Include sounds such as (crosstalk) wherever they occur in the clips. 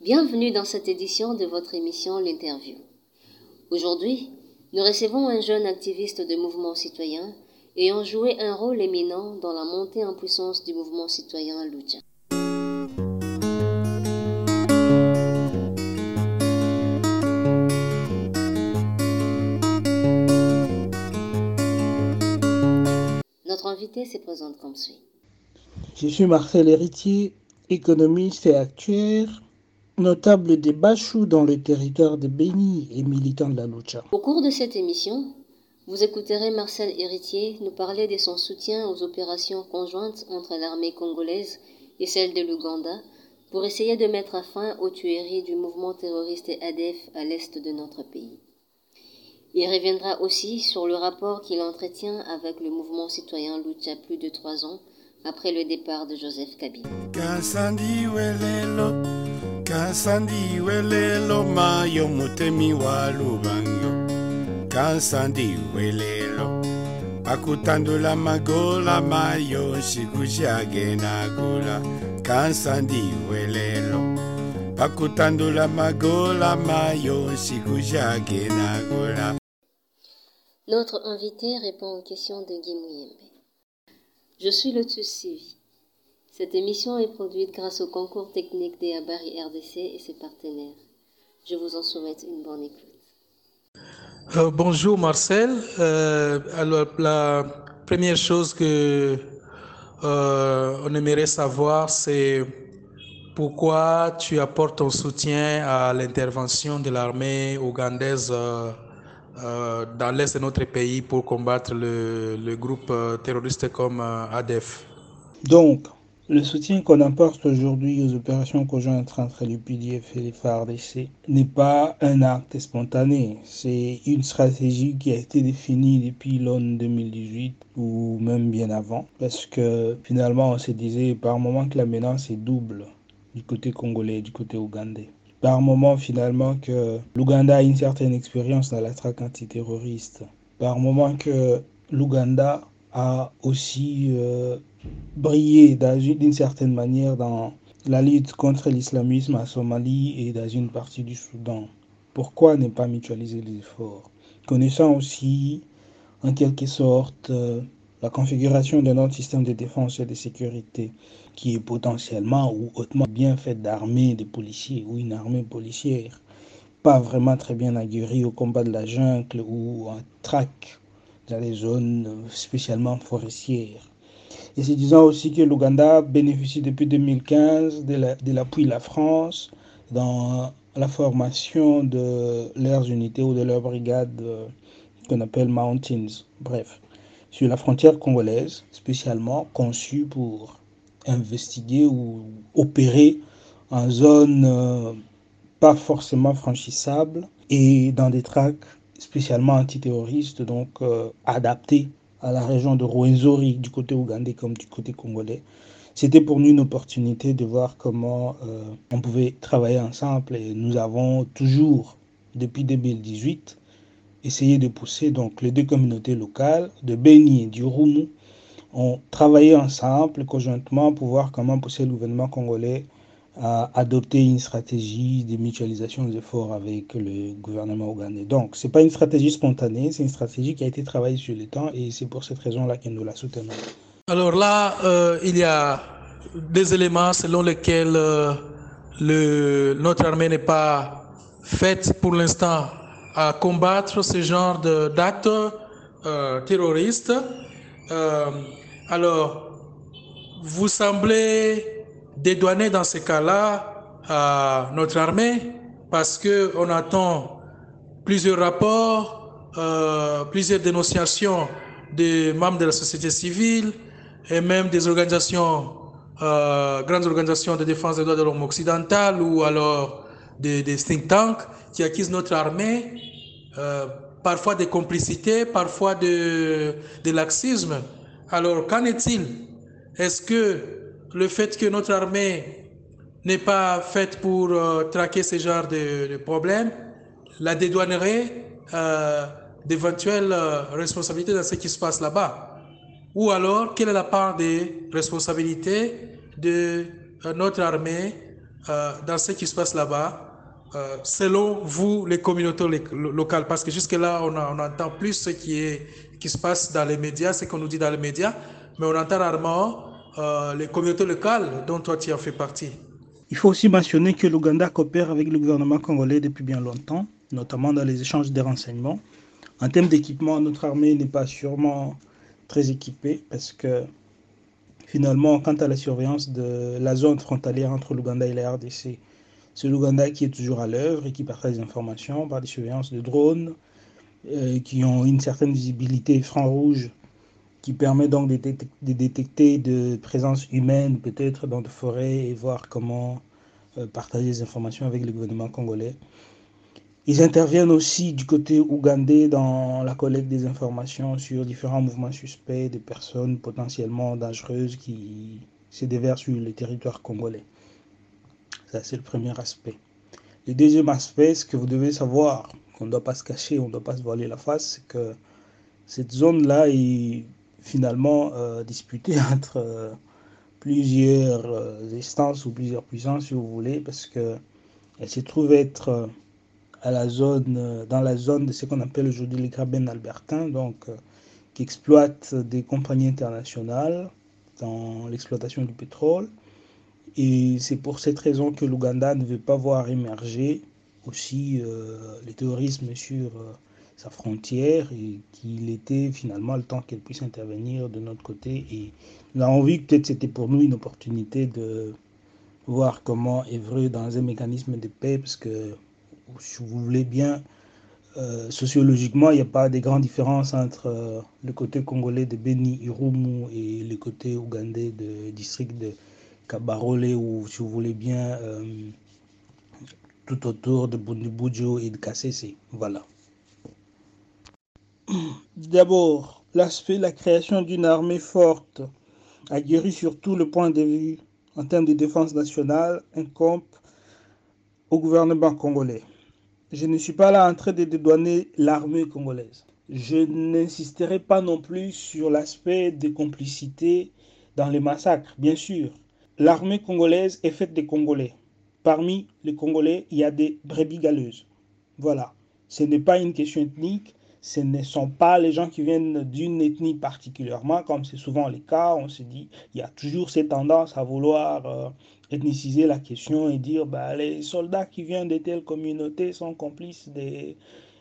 Bienvenue dans cette édition de votre émission L'interview. Aujourd'hui, nous recevons un jeune activiste de mouvement citoyen ayant joué un rôle éminent dans la montée en puissance du mouvement citoyen Lucha. Notre invité se présente comme suit. Je suis Marcel Héritier, économiste et actuaire, notable des Bachou dans le territoire de Béni et militant de la lucha. Au cours de cette émission, vous écouterez Marcel Héritier nous parler de son soutien aux opérations conjointes entre l'armée congolaise et celle de l'Ouganda pour essayer de mettre fin aux tueries du mouvement terroriste ADF à l'est de notre pays. Il reviendra aussi sur le rapport qu'il entretient avec le mouvement citoyen Lucha plus de trois ans après le départ de Joseph Kabila. kansandi welelo mayo mutemi wa lubango kansandi welelo akutandula magola mayo nshiku shagenagula kansandi welelo bakutandula magola mayo nshiku shagenagula Notre invité répond aux questions de Guy Mouyembe. Je suis le Tutsi. Cette émission est produite grâce au concours technique des Abari RDC et ses partenaires. Je vous en souhaite une bonne écoute. Euh, bonjour Marcel. Euh, alors la première chose que euh, on aimerait savoir, c'est pourquoi tu apportes ton soutien à l'intervention de l'armée ougandaise euh, dans l'est de notre pays pour combattre le, groupe euh, terroriste comme euh, ADF. Donc, le soutien qu'on apporte aujourd'hui aux opérations conjointes entre l'UPDF et les FARDC n'est pas un acte spontané. C'est une stratégie qui a été définie depuis l'ON 2018 ou même bien avant. Parce que finalement, on se disait par moment que la menace est double du côté congolais et du côté ougandais. Par moment, finalement, que l'Ouganda a une certaine expérience dans la traque antiterroriste. Par moment que l'Ouganda a aussi euh, brillé d'une certaine manière dans la lutte contre l'islamisme à Somalie et dans une partie du Soudan. Pourquoi ne pas mutualiser les efforts? Connaissant aussi, en quelque sorte, euh, la configuration de notre système de défense et de sécurité, qui est potentiellement ou hautement bien faite d'armées de policiers ou une armée policière, pas vraiment très bien aguerrie au combat de la jungle ou en traque dans les zones spécialement forestières. Et c'est disant aussi que l'Ouganda bénéficie depuis 2015 de la- de l'appui de la France dans la formation de leurs unités ou de leurs brigades euh, qu'on appelle Mountains. Bref, sur la frontière congolaise, spécialement conçue pour investiguer ou opérer en zone euh, pas forcément franchissable et dans des tracts spécialement antiterroristes, donc euh, adaptés à la région de Rwenzori du côté ougandais comme du côté congolais. C'était pour nous une opportunité de voir comment euh, on pouvait travailler ensemble et nous avons toujours, depuis 2018, essayé de pousser donc les deux communautés locales de Beni et du Roumu ont travaillé ensemble conjointement pour voir comment pousser le gouvernement congolais à adopter une stratégie de mutualisation des efforts avec le gouvernement ougandais. Donc, ce n'est pas une stratégie spontanée, c'est une stratégie qui a été travaillée sur le temps et c'est pour cette raison-là que nous la soutenons. Alors là, euh, il y a des éléments selon lesquels euh, notre armée n'est pas faite pour l'instant à combattre ce genre d'actes euh, terroristes. Euh, alors, vous semblez dédouaner dans ces cas-là à notre armée parce que on attend plusieurs rapports, euh, plusieurs dénonciations des membres de la société civile et même des organisations, euh, grandes organisations de défense des droits de l'homme occidentales ou alors des, think tanks qui accusent notre armée, euh, parfois de complicité, parfois de, de laxisme. Alors, qu'en est-il? Est-ce que le fait que notre armée n'est pas faite pour euh, traquer ce genre de, problèmes la dédouanerait euh, d'éventuelles euh, responsabilités dans ce qui se passe là-bas? Ou alors, quelle est la part des responsabilités de notre armée dans ce qui se passe là-bas, selon vous, les communautés locales Parce que jusque-là, on, on, entend plus ce qui, se passe dans les médias, ce qu'on nous dit dans les médias, mais on entend rarement les communautés locales dont toi tu as fait partie. Il faut aussi mentionner que l'Ouganda coopère avec le gouvernement congolais depuis bien longtemps, notamment dans les échanges des renseignements. En termes d'équipement, notre armée n'est pas sûrement très équipée parce que finalement, quant à la surveillance de la zone frontalière entre l'Ouganda et la RDC, c'est l'Ouganda qui est toujours à l'œuvre et qui partage des informations par des surveillances de drones euh, qui ont une certaine visibilité franc rouge qui permet donc de, détecter de présence humaine peut-être dans des forêts et voir comment euh, partager des informations avec le gouvernement congolais. Ils interviennent aussi du côté ougandais dans la collecte des informations sur différents mouvements suspects de personnes potentiellement dangereuses qui se déversent sur le territoire congolais. Ça, c'est le premier aspect. Le deuxième aspect, ce que vous devez savoir, qu'on ne doit pas se cacher, on ne doit pas se voiler la face, c'est que cette zone-là est finalement euh, disputée (laughs) entre euh, plusieurs euh, instances ou plusieurs puissances, si vous voulez, parce qu'elle se trouve être à la zone, dans la zone de ce qu'on appelle aujourd'hui les Graben albertains, donc qui exploitent des compagnies internationales dans l'exploitation du pétrole. Et c'est pour cette raison que l'Ouganda ne veut pas voir émerger aussi le terrorisme sur sa frontière et qu'il était finalement le temps qu'elle puisse intervenir de notre côté. Et nous avons vu que peut-être c'était pour nous une opportunité de voir comment œuvrer dans un mécanisme de paix, parce que si vous voulez bien, euh, sociologiquement, il n'y a pas de grandes différences entre euh, le côté congolais de Beni Irumu et le côté ougandais du district de Kabarole, ou si vous voulez bien, euh, tout autour de Bundibujo et de Kassese. Voilà. (clears throat) D'abord, l'aspect la création d'une armée forte, aguerrie sur tout le point de vue en termes de défense nationale, incombe au gouvernement congolais. Je ne suis pas là en train de dédouaner l'armée congolaise. Je n'insisterai pas non plus sur l'aspect des complicités dans les massacres, bien sûr. L'armée congolaise est faite de Congolais. Parmi les Congolais, il y a des brebis galeuses. Voilà. Ce n'est pas une question ethnique, ce ne sont pas les gens qui viennent d'une ethnie particulièrement, comme c'est souvent le cas. On se dit, il y a toujours cette tendance à vouloir euh, ethniciser la question et dire, bah, les soldats qui viennent de telle communauté sont complices des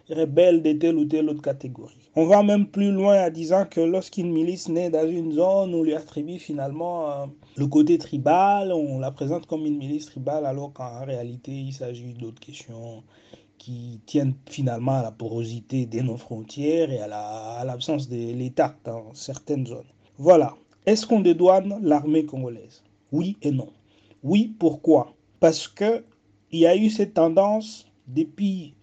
rebelles de telle ou telle autre catégorie. On va même plus loin en disant que lorsqu'une milice naît dans une zone, on lui attribue finalement euh, le côté tribal, on la présente comme une milice tribale alors qu'en réalité il s'agit d'autres questions qui tiennent finalement à la porosité de nos frontières et à l'absence de l'État dans certaines zones. Voilà. Est-ce qu'on dédouane l'armée congolaise? Oui et non. Oui, pourquoi? Parce que il y a eu cette tendance depuis,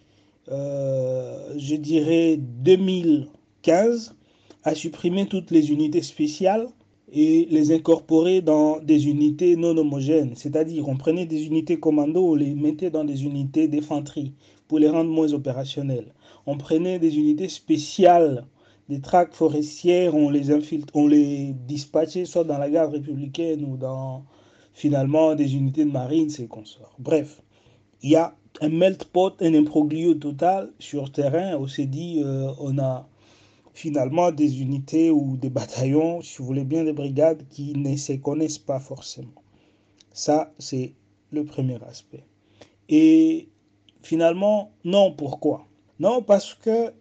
euh, je dirais, 2015 à supprimer toutes les unités spéciales et les incorporer dans des unités non homogènes. C'est-à-dire, on prenait des unités commando, on les mettait dans des unités d'infanterie pour les rendre moins opérationnels. On prenait des unités spéciales, des tracts forestières, on les, on les dispatchait soit dans la garde républicaine ou dans finalement des unités de marine, c'est consorts. Bref, il y a un melt pot, un imbroglio total sur terrain. On s'est dit, euh, on a finalement des unités ou des bataillons, si vous voulez bien des brigades, qui ne se connaissent pas forcément. Ça, c'est le premier aspect. Et finalement, non, pourquoi? Non, parce que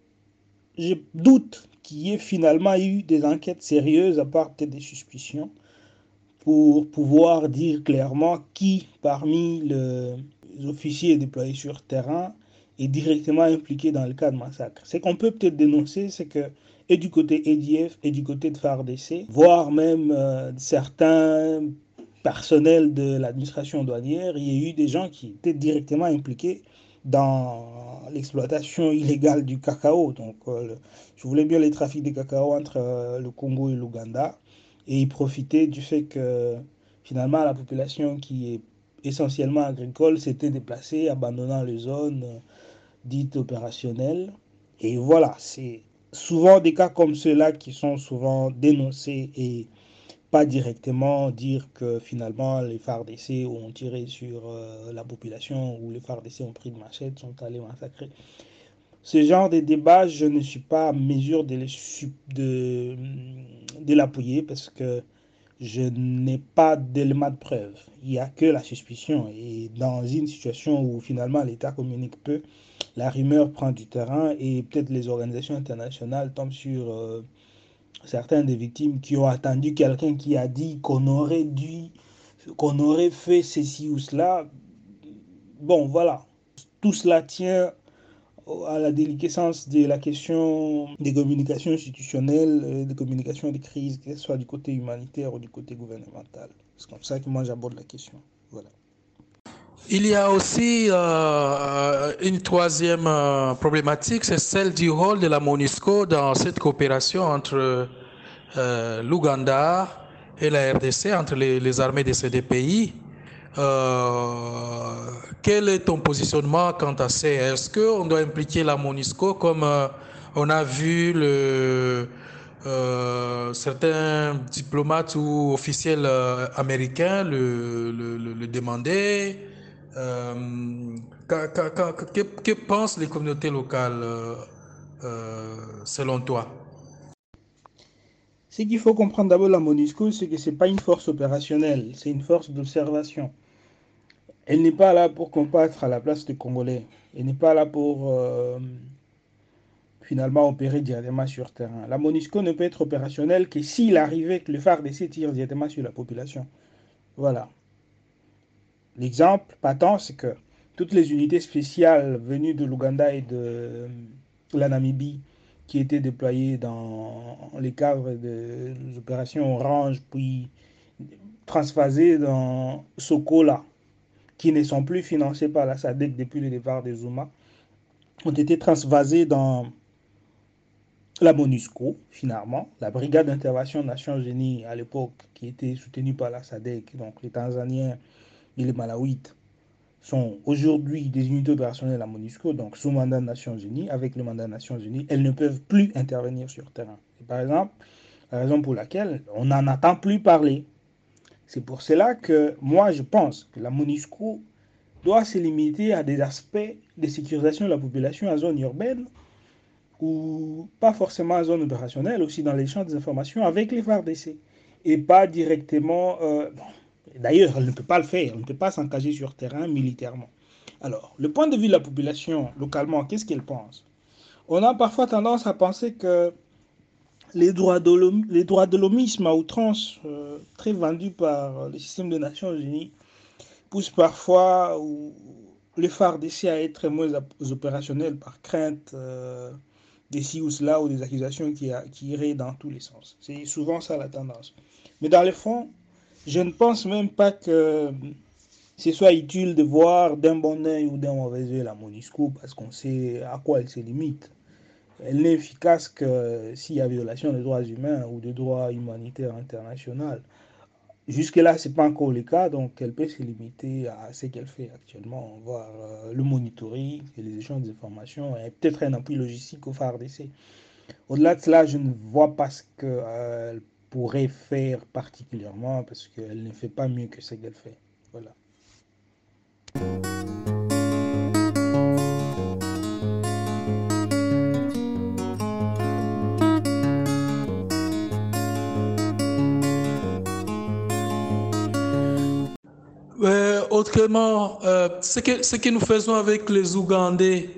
je doute qu'il y ait finalement eu des enquêtes sérieuses, à part des suspicions, pour pouvoir dire clairement qui parmi les officiers déployés sur terrain est directement impliqué dans le cas de massacre. Ce qu'on peut peut-être dénoncer, c'est que et du côté EDF et du côté de FARDC, voire même euh, certains personnels de l'administration douanière, il y a eu des gens qui étaient directement impliqués dans l'exploitation illégale du cacao. Donc, euh, je voulais bien les trafics de cacao entre euh, le Congo et l'Ouganda et y profiter du fait que finalement la population qui est essentiellement agricole s'était déplacée, abandonnant les zones dites opérationnelles. Et voilà, c'est souvent des cas comme ceux-là qui sont souvent dénoncés et pas directement dire que finalement les FARDC ont tiré sur euh, la population ou les FARDC ont pris de machette, sont allés massacrer. Ce genre de débat, je ne suis pas en mesure de, de, de l'appuyer parce que je n'ai pas d'éléments de preuve. Il n'y a que la suspicion. Et dans une situation où finalement l'État communique peu, la rumeur prend du terrain et peut-être les organisations internationales tombent sur euh, certaines des victimes qui ont attendu quelqu'un qui a dit qu'on aurait dû, qu'on aurait fait ceci ou cela. Bon, voilà. Tout cela tient à la déliquescence de la question des communications institutionnelles, euh, des communications de crise, que ce soit du côté humanitaire ou du côté gouvernemental. C'est comme ça que moi j'aborde la question. Voilà. Il y a aussi euh, une troisième euh, problématique, c'est celle du rôle de la MONUSCO dans cette coopération entre euh, l'Ouganda et la RDC, entre les, les, armées de ces deux pays. Quel est ton positionnement quant à ça? Est-ce qu'on doit impliquer la MONUSCO comme on a vu le, certains diplomates ou officiels américains le, demander? Euh, que, que, pensent les communautés locales euh, euh, selon toi? Ce qu'il faut comprendre d'abord la MONUSCO, c'est que ce n'est pas une force opérationnelle, c'est une force d'observation. Elle n'est pas là pour combattre à la place des Congolais. Elle n'est pas là pour euh, finalement opérer directement sur terrain. La MONUSCO ne peut être opérationnelle que s'il arrivait que le FARDC tire directement sur la population. Voilà. L'exemple patent, c'est que toutes les unités spéciales venues de l'Ouganda et de la Namibie qui étaient déployées dans les cadres des opérations Orange, puis transphasées dans Sokola, qui ne sont plus financées par la SADEC depuis le départ de Zuma, ont été transvasées dans la MONUSCO, finalement, la brigade d'intervention des Nations Unies à l'époque, qui était soutenue par la SADEC, donc les Tanzaniens, et les Malawites sont aujourd'hui des unités opérationnelles à MONUSCO, donc sous mandat des Nations Unies, avec le mandat des Nations Unies, elles ne peuvent plus intervenir sur terrain. par exemple, la raison pour laquelle on n'en attend plus parler. C'est pour cela que moi je pense que la MONUSCO doit se limiter à des aspects de sécurisation de la population en zone urbaine ou pas forcément en zone opérationnelle, aussi dans l'échange des informations avec les FARDC et pas directement. Euh, D'ailleurs, elle ne peut pas le faire, elle ne peut pas s'engager sur terrain militairement. Alors, le point de vue de la population localement, qu'est-ce qu'elle pense? On a parfois tendance à penser que les droits de l'homisme à outrance, euh, très vendus par le système des Nations Unies, poussent parfois les FARDC à être moins opérationnels par crainte euh, des ci ou cela ou des accusations qui, qui iraient dans tous les sens. C'est souvent ça la tendance. Mais dans le fond, je ne pense même pas que ce soit utile de voir d'un bon oeil ou d'un mauvais oeil la MONUSCO parce qu'on sait à quoi elle se limite. Elle n'est efficace que s'il y a violation des droits humains ou des droits humanitaires internationaux. Jusque-là, ce n'est pas encore le cas, donc elle peut se limiter à ce qu'elle fait actuellement, voir euh, le monitoring et les échanges d'informations et peut-être un appui logistique au FARDC. Au-delà de cela, je ne vois pas ce qu'elle euh, pourrait faire particulièrement parce qu'elle ne fait pas mieux que ce qu'elle fait. Voilà. Autrement, euh, ce, que, ce que nous faisons avec les Ougandais,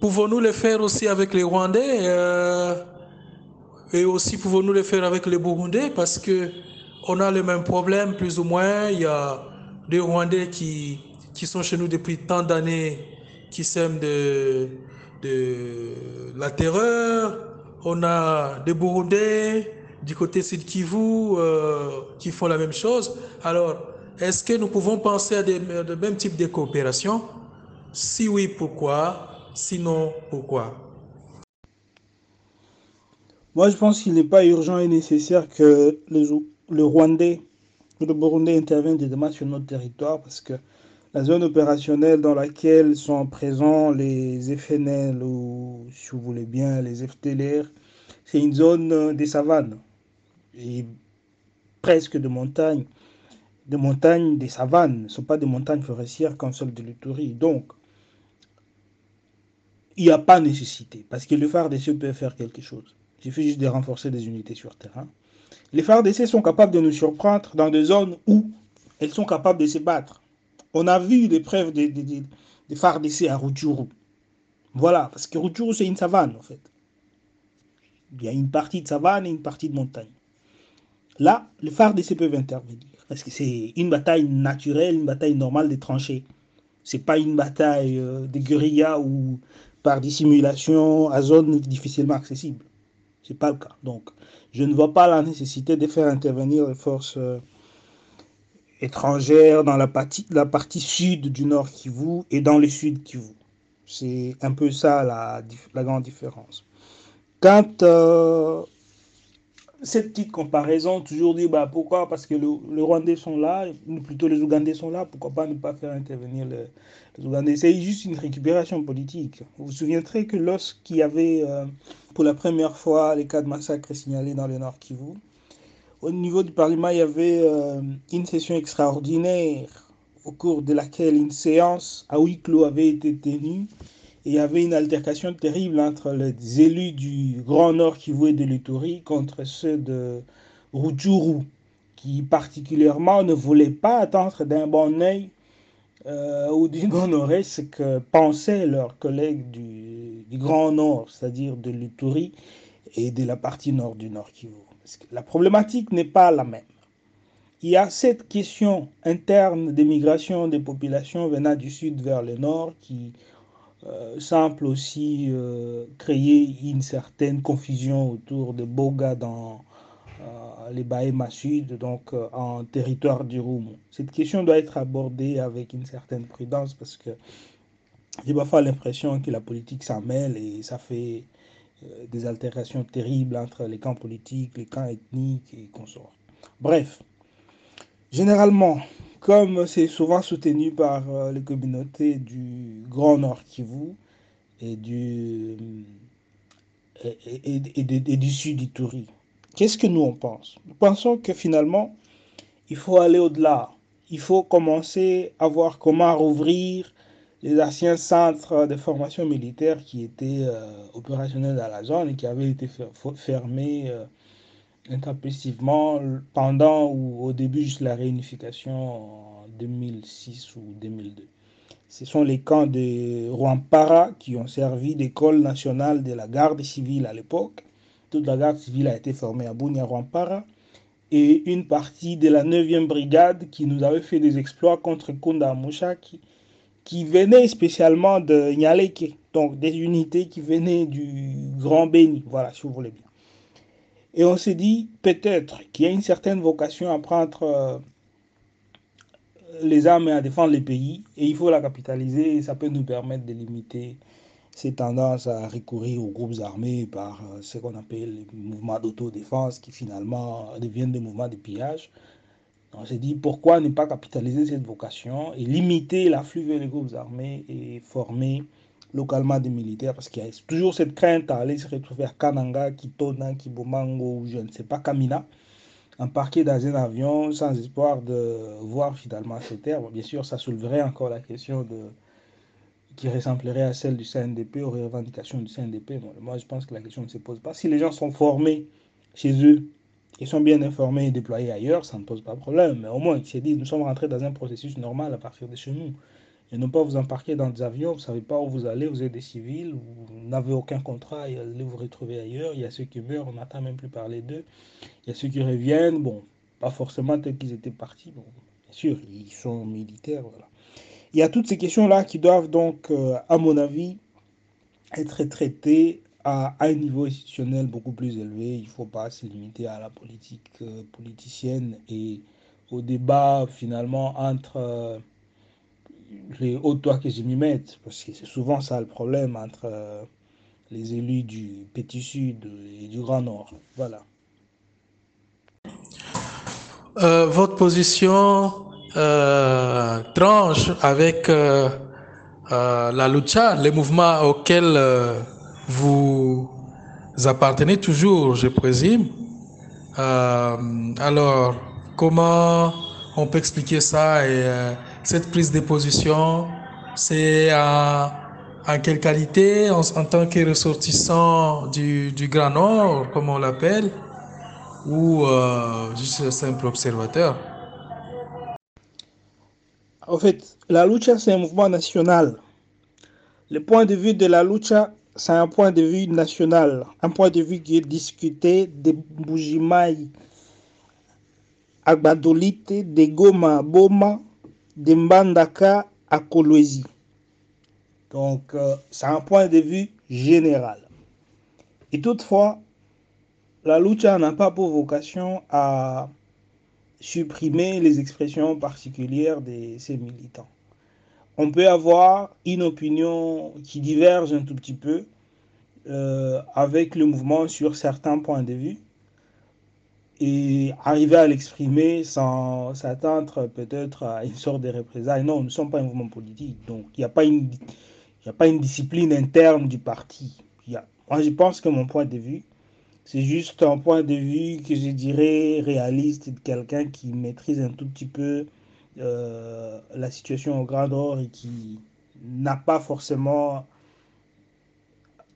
pouvons-nous le faire aussi avec les Rwandais euh, et aussi, pouvons-nous le faire avec les Burundais? Parce que on a le même problème, plus ou moins. Il y a des Rwandais qui, qui sont chez nous depuis tant d'années, qui sèment de, de la terreur. On a des Burundais du côté Sud Kivu euh, qui font la même chose. Alors, est-ce que nous pouvons penser à des, de même type de coopération? Si oui, pourquoi? Sinon, pourquoi? Moi, je pense qu'il n'est pas urgent et nécessaire que le Rwandais ou le Burundais interviennent directement sur notre territoire parce que la zone opérationnelle dans laquelle sont présents les FNL ou, si vous voulez bien, les FTLR, c'est une zone des savanes. Et presque de montagnes, des montagnes, des savanes, ce ne sont pas des montagnes forestières comme celles de l'Uturi. Donc, il n'y a pas nécessité, parce que le FARDC peut faire quelque chose. Il suffit juste de renforcer des unités sur terrain. Les FARDC sont capables de nous surprendre dans des zones où elles sont capables de se battre. On a vu des preuves des, des, des FARDC à Rutshuru. Voilà, parce que Rutshuru, c'est une savane, en fait. Il y a une partie de savane et une partie de montagne. Là, les FARDC peuvent intervenir, parce que c'est une bataille naturelle, une bataille normale des tranchées. C'est pas une bataille euh, de guérilla ou par dissimulation à zone difficilement accessible. Ce n'est pas le cas. Donc, je ne vois pas la nécessité de faire intervenir les forces euh, étrangères dans la partie, sud du nord Kivu et dans le sud Kivu. C'est un peu ça la, grande différence. Quand euh, cette petite comparaison, toujours dit bah, pourquoi? Parce que les Rwandais sont là, ou plutôt les Ougandais sont là, pourquoi pas ne pas faire intervenir les, Ougandais? C'est juste une récupération politique. Vous vous souviendrez que lorsqu'il y avait euh, pour la première fois les cas de massacre signalés dans le Nord Kivu, au niveau du Parlement, il y avait euh, une session extraordinaire au cours de laquelle une séance à huis clos avait été tenue il y avait une altercation terrible entre les élus du Grand Nord qui et de l'Uturi contre ceux de Rutshuru, qui particulièrement ne voulaient pas attendre d'un bon oeil euh, ou d'une bonne oreille ce que pensaient leurs collègues du, du Grand Nord, c'est-à-dire de l'Uturi et de la partie nord du Nord Kivu. la problématique n'est pas la même. Il y a cette question interne des migrations des populations venant du sud vers le nord qui euh, semble aussi euh, créer une certaine confusion autour de Boga dans euh, les Bahema Sud, donc en territoire du Roumou. Cette question doit être abordée avec une certaine prudence parce que j'ai parfois l'impression que la politique s'en mêle et ça fait des altérations terribles entre les camps politiques, les camps ethniques et consorts. Bref, généralement, comme c'est souvent soutenu par euh, les communautés du Grand Nord Kivu et du, et, du Sud Ituri. Qu'est-ce que nous on pense? Nous pensons que finalement, il faut aller au-delà. Il faut commencer à voir comment rouvrir les anciens centres de formation militaire qui étaient euh, opérationnels dans la zone et qui avaient été fermés. Euh, intempestivement pendant ou au début de la réunification en 2006 ou 2002. Ce sont les camps de Rwampara qui ont servi d'école nationale de la garde civile à l'époque. Toute la garde civile a été formée à Bunya Rwampara et une partie de la 9e brigade qui nous avait fait des exploits contre Kunda Musha qui, qui venait spécialement de Nyaleke, donc des unités qui venaient du Grand Béni, voilà, si vous voulez bien. Et on s'est dit peut-être qu'il y a une certaine vocation à prendre euh, les armes et à défendre les pays, et il faut la capitaliser, et ça peut nous permettre de limiter ces tendances à recourir aux groupes armés par euh, ce qu'on appelle les mouvements d'autodéfense qui finalement deviennent des mouvements de pillage. On s'est dit pourquoi ne pas capitaliser cette vocation et limiter l'afflux vers les groupes armés et former localement des militaires parce qu'il y a toujours cette crainte à aller se retrouver à Kananga, Kitona, Kibomango ou je ne sais pas, Kamina, embarqué dans un avion sans espoir de voir finalement ces terres. Bien sûr, ça souleverait encore la question de qui ressemblerait à celle du CNDP, aux revendications du CNDP. moi, je pense que la question ne se pose pas. Si les gens sont formés chez eux, ils sont bien informés et déployés ailleurs, ça ne pose pas de problème. Mais au moins, ils se disent, nous sommes rentrés dans un processus normal à partir de chez nous et ne pas vous embarquer dans des avions, vous ne savez pas où vous allez, vous êtes des civils, vous n'avez aucun contrat et allez vous retrouver ailleurs. Il y a ceux qui meurent, on n'entend même plus parler d'eux. Il y a ceux qui reviennent, bon, pas forcément tels qu'ils étaient partis, bon, bien sûr, ils sont militaires, voilà. Il y a toutes ces questions-là qui doivent donc, euh, à mon avis, être traitées à, un niveau institutionnel beaucoup plus élevé. Il ne faut pas se limiter à la politique euh, politicienne et au débat finalement entre... Euh, les hauts doigts que je m'y mette, parce que c'est souvent ça le problème entre euh, les élus du Petit Sud et du Grand Nord. Voilà. Euh, votre position euh, tranche avec la lucha, les mouvements auxquels vous appartenez toujours, je présume. alors, comment on peut expliquer ça euh, cette prise de position, c'est en, quelle qualité en, tant que ressortissant du, Grand Nord, comme on l'appelle, ou euh, juste simple observateur? En fait, la lucha, c'est un mouvement national. Le point de vue de la lucha, c'est un point de vue national, un point de vue qui est discuté de Boujimaï à Badolite, de Goma Boma, de Mbandaka à Kolwezi. Donc, euh, c'est un point de vue général. Et toutefois, la lucha n'a pas pour vocation à supprimer les expressions particulières de ces militants. On peut avoir une opinion qui diverge un tout petit peu euh, avec le mouvement sur certains points de vue, et arriver à l'exprimer sans s'attendre peut-être à une sorte de représailles. Non, nous ne sommes pas un mouvement politique, donc il n'y a, pas une, a pas une discipline interne du parti. Moi, je pense que mon point de vue, c'est juste un point de vue que je dirais réaliste de quelqu'un qui maîtrise un tout petit peu euh, la situation au Grand Nord et qui n'a pas forcément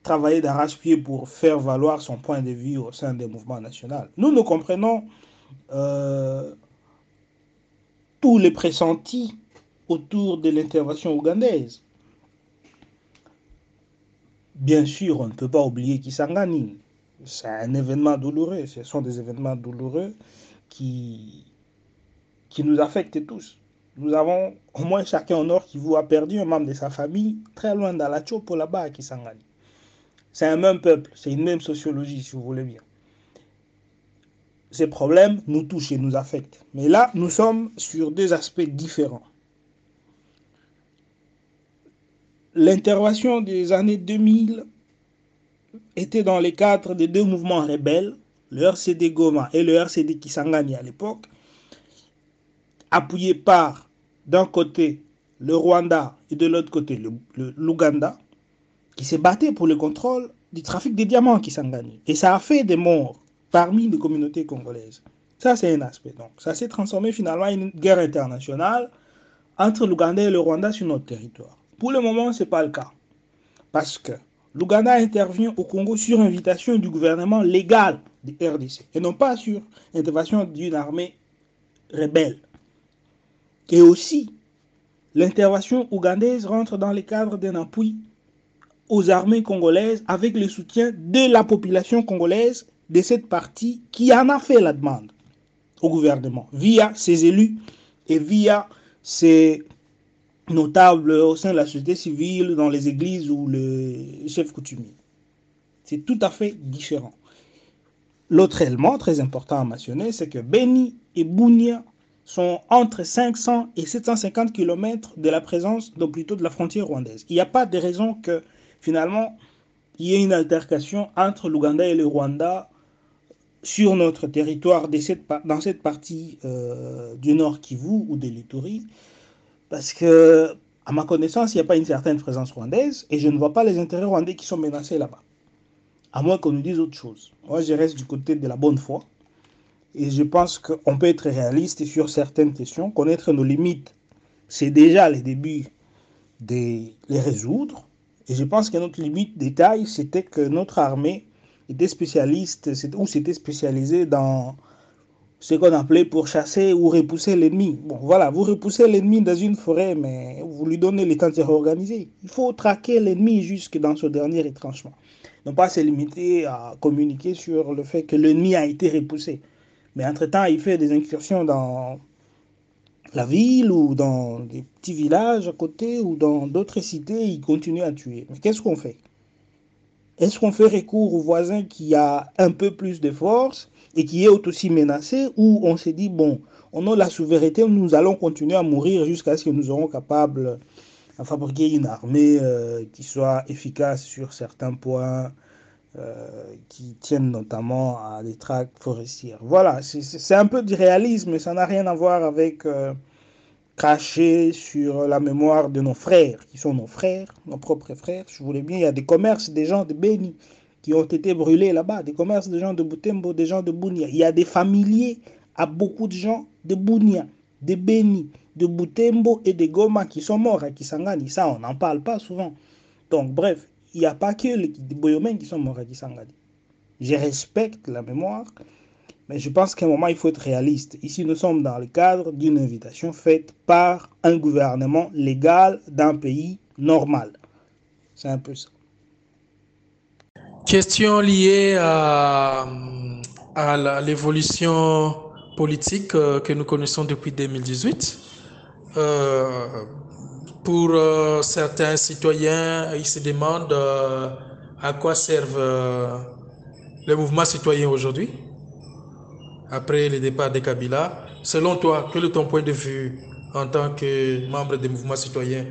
travailler d'arrache-pied pour faire valoir son point de vue au sein des mouvements nationaux. Nous, nous comprenons euh, tous les pressentis autour de l'intervention ougandaise. Bien sûr, on ne peut pas oublier Kisangani. C'est un événement douloureux. Ce sont des événements douloureux qui, qui nous affectent tous. Nous avons au moins chacun au nord qui vous a perdu un membre de sa famille très loin dans la Chopo là-bas à Kisangani. C'est un même peuple, c'est une même sociologie, si vous voulez bien. Ces problèmes nous touchent et nous affectent. Mais là, nous sommes sur deux aspects différents. L'intervention des années 2000 était dans le cadre des deux mouvements rebelles, le RCD Goma et le RCD Kisangani à l'époque, appuyés par d'un côté le Rwanda et de l'autre côté l'Ouganda qui s'est battu pour le contrôle du trafic des diamants qui s'en gagne. Et ça a fait des morts parmi les communautés congolaises. Ça, c'est un aspect. Donc, ça s'est transformé finalement en une guerre internationale entre l'Ouganda et le Rwanda sur notre territoire. Pour le moment, ce n'est pas le cas. Parce que l'Ouganda intervient au Congo sur invitation du gouvernement légal du RDC et non pas sur intervention d'une armée rebelle. Et aussi, l'intervention ougandaise rentre dans le cadre d'un appui aux armées congolaises avec le soutien de la population congolaise de cette partie qui en a fait la demande au gouvernement via ses élus et via ses notables au sein de la société civile, dans les églises ou les chefs coutumiers. C'est tout à fait différent. L'autre élément très important à mentionner, c'est que Beni et Bounia sont entre 500 et 750 km de la présence, donc plutôt de la frontière rwandaise. Il n'y a pas de raison que finalement, il y a une altercation entre l'Ouganda et le Rwanda sur notre territoire dans cette partie euh, du Nord Kivu ou de l'Ituri, parce que, à ma connaissance, il n'y a pas une certaine présence rwandaise et je ne vois pas les intérêts rwandais qui sont menacés là-bas, à moins qu'on nous dise autre chose. Moi, je reste du côté de la bonne foi et je pense qu'on peut être réaliste sur certaines questions, connaître nos limites, c'est déjà le début de les résoudre et je pense que notre limite de taille, c'était que notre armée était spécialiste ou s'était spécialisée dans ce qu'on appelait pour chasser ou repousser l'ennemi. Bon, voilà, vous repoussez l'ennemi dans une forêt, mais vous lui donnez les temps de se réorganiser. Il faut traquer l'ennemi jusque dans ce dernier retranchement. Non pas se limiter à communiquer sur le fait que l'ennemi a été repoussé. Mais entre-temps, il fait des incursions dans la ville ou dans des petits villages à côté ou dans d'autres cités, ils continuent à tuer. Mais qu'est-ce qu'on fait? Est-ce qu'on fait recours au voisin qui a un peu plus de force et qui est aussi menacé ou on se dit, bon, on a la souveraineté, nous allons continuer à mourir jusqu'à ce que nous serons capables de fabriquer une armée euh, qui soit efficace sur certains points, euh, qui tiennent notamment à des tracts forestières. Voilà, c'est un peu du réalisme, mais ça n'a rien à voir avec euh, cracher sur la mémoire de nos frères, qui sont nos frères, nos propres frères. Je voulais bien, il y a des commerces des gens de Beni qui ont été brûlés là-bas, des commerces des gens de Boutembo, des gens de Bounia. Il y a des familiers à beaucoup de gens de Bounia, de Beni, de Boutembo et de Goma qui sont morts à Kisangani. Ça, on n'en parle pas souvent. Donc, bref, n'y a pas que les Boyomènes qui sont morts à Kisangani. Je respecte la mémoire, mais je pense qu'à un moment, il faut être réaliste. Ici, nous sommes dans le cadre d'une invitation faite par un gouvernement légal d'un pays normal. C'est un peu ça. Question liée à, l'évolution politique euh, que nous connaissons depuis 2018. Euh, pour euh, certains citoyens, ils se demandent euh, à quoi servent euh, les mouvements citoyens aujourd'hui, après le départ de Kabila. Selon toi, quel est ton point de vue en tant que membre des mouvements citoyens?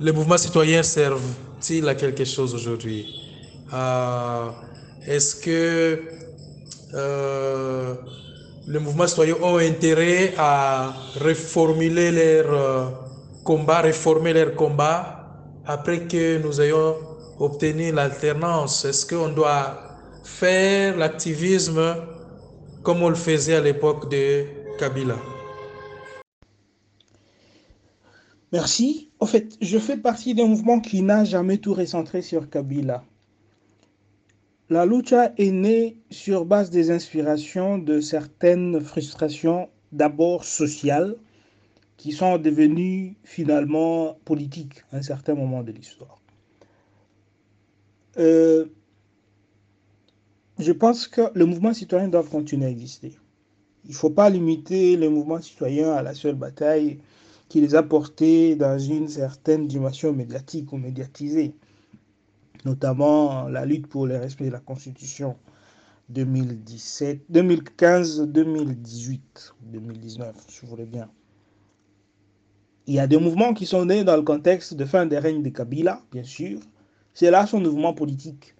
Les mouvements citoyens servent-ils à quelque chose aujourd'hui? Euh, Est-ce que euh, les mouvements citoyens ont intérêt à reformuler leur euh, combat, réformer leur combat après que nous ayons obtenu l'alternance Est-ce qu'on doit faire l'activisme comme on le faisait à l'époque de Kabila? Merci. En fait, je fais partie d'un mouvement qui n'a jamais tout recentré sur Kabila. La lucha est née sur base des inspirations de certaines frustrations, d'abord sociales, qui sont devenues finalement politiques à un certain moment de l'histoire. Euh, je pense que le mouvement citoyen doit continuer à exister. Il ne faut pas limiter le mouvement citoyen à la seule bataille qui les a portés dans une certaine dimension médiatique ou médiatisée notamment la lutte pour le respect de la Constitution 2017, 2015, 2018, 2019, si vous voulez bien. Il y a des mouvements qui sont nés dans le contexte de fin des règnes de Kabila, bien sûr. C'est là son mouvement politique.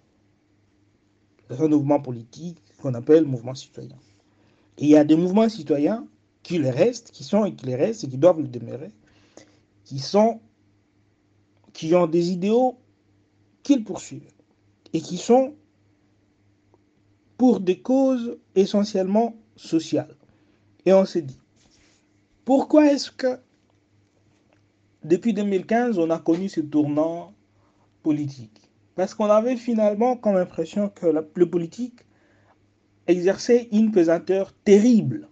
C'est un mouvement politique qu'on appelle mouvement citoyen. Et il y a des mouvements citoyens qui le restent, qui sont et qui les restent et qui doivent le demeurer, qui sont, qui ont des idéaux qu'ils poursuivent et qui sont pour des causes essentiellement sociales. Et on s'est dit, pourquoi est-ce que depuis 2015, on a connu ce tournant politique Parce qu'on avait finalement comme impression que le politique exerçait une pesanteur terrible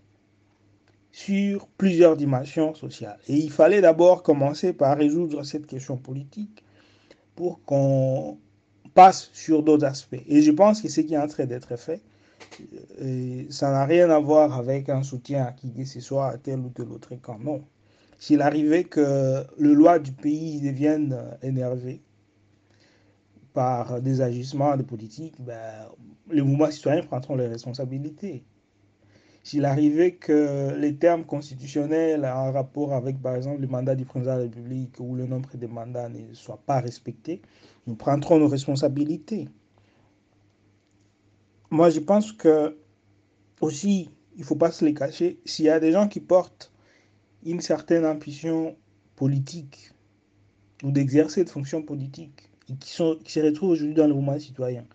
sur plusieurs dimensions sociales. Et il fallait d'abord commencer par résoudre cette question politique pour qu'on passe sur d'autres aspects. Et je pense que ce qui est en train d'être fait, et ça n'a rien à voir avec un soutien à qui que ce soit à tel ou tel autre camp. Non. S'il arrivait que le loi du pays devienne énervé par des agissements de politique, ben, les mouvements citoyens prendront les responsabilités. S'il arrivait que les termes constitutionnels en rapport avec, par exemple, le mandat du président de la République ou le nombre de mandats ne soient pas respectés, nous prendrons nos responsabilités. Moi, je pense que aussi, il ne faut pas se les cacher, s'il y a des gens qui portent une certaine ambition politique ou d'exercer de fonctions politiques et qui, se retrouvent aujourd'hui dans le mouvement citoyen,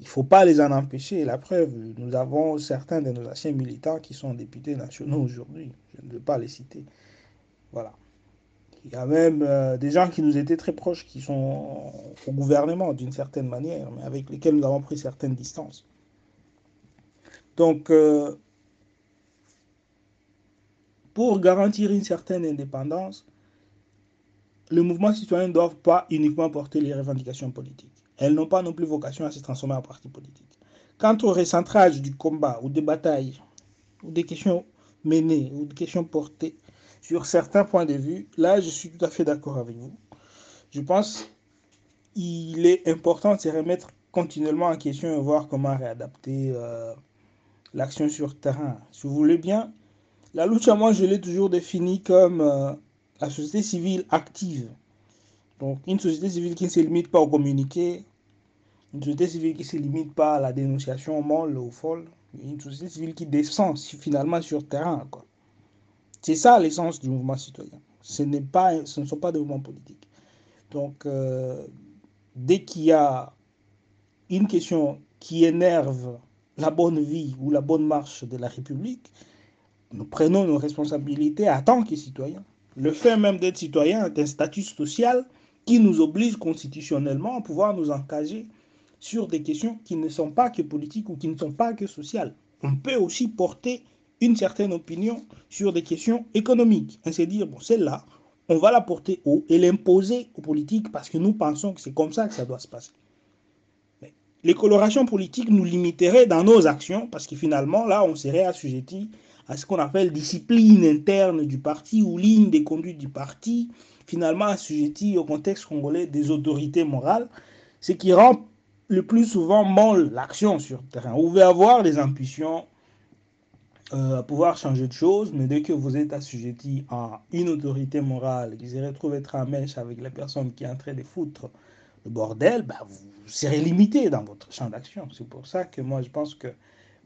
il ne faut pas les en empêcher. La preuve, nous avons certains de nos anciens militants qui sont députés nationaux aujourd'hui. Je ne veux pas les citer. Voilà. Il y a même euh, des gens qui nous étaient très proches, qui sont au gouvernement d'une certaine manière, mais avec lesquels nous avons pris certaines distances. Donc, euh, pour garantir une certaine indépendance, le mouvement citoyen ne doit pas uniquement porter les revendications politiques. Elles n'ont pas non plus vocation à se transformer en parti politique. Quant au recentrage du combat ou des batailles, ou des questions menées, ou des questions portées sur certains points de vue, là, je suis tout à fait d'accord avec vous. Je pense qu'il est important de se remettre continuellement en question et voir comment réadapter euh, l'action sur terrain. Si vous voulez bien, la lucha, moi, je l'ai toujours définie comme euh, la société civile active. Donc, une société civile qui ne se limite pas au communiqué, une société civile qui ne se limite pas à la dénonciation molle ou folle, une société civile qui descend finalement sur terrain. C'est ça l'essence du mouvement citoyen. Ce ne sont pas des mouvements politiques. Donc, euh, dès qu'il y a une question qui énerve la bonne vie ou la bonne marche de la République, nous prenons nos responsabilités en tant que citoyens. Le fait même d'être citoyen est un statut social qui nous oblige constitutionnellement à pouvoir nous engager sur des questions qui ne sont pas que politiques ou qui ne sont pas que sociales. On peut aussi porter une certaine opinion sur des questions économiques. Et c'est dire, bon, celle-là, on va la porter haut et l'imposer aux politiques parce que nous pensons que c'est comme ça que ça doit se passer. les colorations politiques nous limiteraient dans nos actions parce que finalement, là, on serait assujetti à ce qu'on appelle discipline interne du parti ou ligne des conduites du parti, finalement assujetti au contexte congolais des autorités morales, ce qui rend le plus souvent molle l'action sur le terrain. Vous pouvez avoir des impulsions euh, à pouvoir changer de choses, mais dès que vous êtes assujetti à une autorité morale qui se retrouve être en mèche avec la personne qui est en train de foutre le bordel, bah, vous serez limité dans votre champ d'action. C'est pour ça que moi je pense que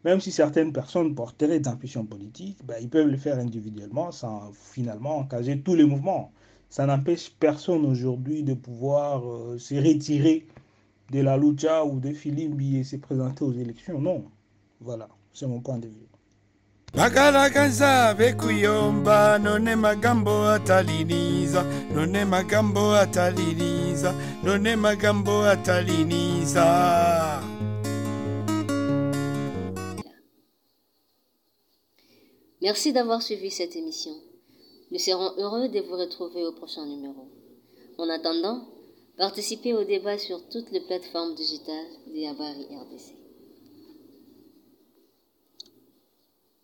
même si certaines personnes porteraient des impulsions politiques, bah, ils peuvent le faire individuellement sans finalement engager tous les mouvements. Ça n'empêche personne aujourd'hui de pouvoir euh, se retirer de la lucha ou de Filimbi et se présenter aux élections. Non. Voilà, c'est mon point de vue. Merci d'avoir suivi cette émission. Nous serons heureux de vous retrouver au prochain numéro. En attendant, participez au débat sur toutes les plateformes digitales d'Iabari RDC.